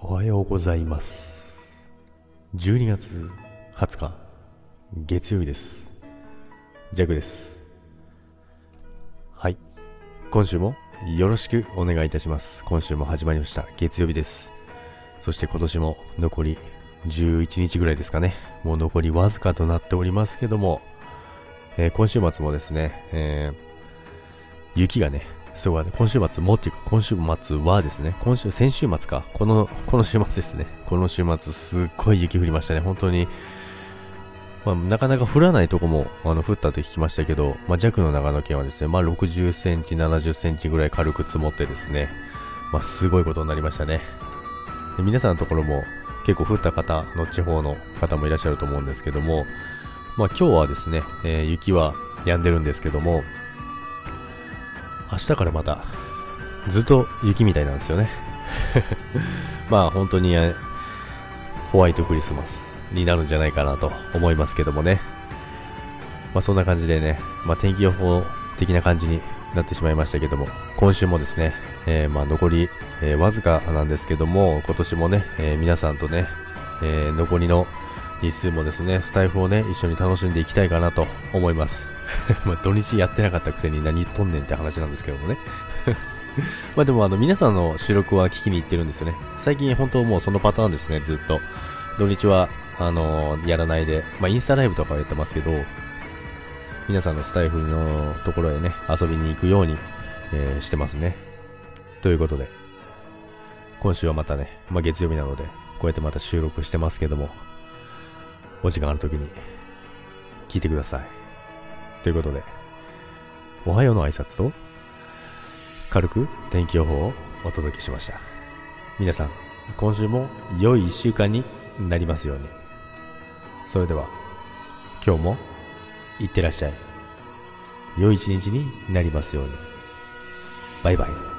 おはようございます。12月20日月曜日です。ジャグです。はい。今週もよろしくお願いいたします。今週も始まりました。月曜日です。そして今年も残り11日ぐらいですかね。もう残りわずかとなっておりますけども、えー、今週末もですね、えー、雪がねそうだね、今週末もっていうか、今週末はですね、今週、先週末か、この、この週末ですね。この週末、すっごい雪降りましたね。本当に、まあ、なかなか降らないとこも、あの、降ったと聞きましたけど、まあ、弱の長野県はですね、まあ、60センチ、70センチぐらい軽く積もってですね、まあ、すごいことになりましたね。で皆さんのところも、結構降った方の地方の方もいらっしゃると思うんですけども、まあ、今日はですね、えー、雪は止んでるんですけども、明日からまた、ずっと雪みたいなんですよね。まあ本当にホワイトクリスマスになるんじゃないかなと思いますけどもね。まあそんな感じでね、まあ天気予報的な感じになってしまいましたけども、今週もですね、えー、まあ残り、えー、わずかなんですけども、今年もね、えー、皆さんとね、え残りの日数もですね、スタイフをね、一緒に楽しんでいきたいかなと思います。ま土日やってなかったくせに何言っとんねんって話なんですけどもね。まあでもあの皆さんの収録は聞きに行ってるんですよね。最近本当もうそのパターンですね、ずっと。土日は、あのー、やらないで、まあインスタライブとかはやってますけど、皆さんのスタイフのところへね、遊びに行くように、えー、してますね。ということで、今週はまたね、まあ月曜日なので、こうやってまた収録してますけども、お時間ある時に聞いてください。ということで、おはようの挨拶と、軽く天気予報をお届けしました。皆さん、今週も良い一週間になりますように。それでは、今日も、いってらっしゃい。良い一日になりますように。バイバイ。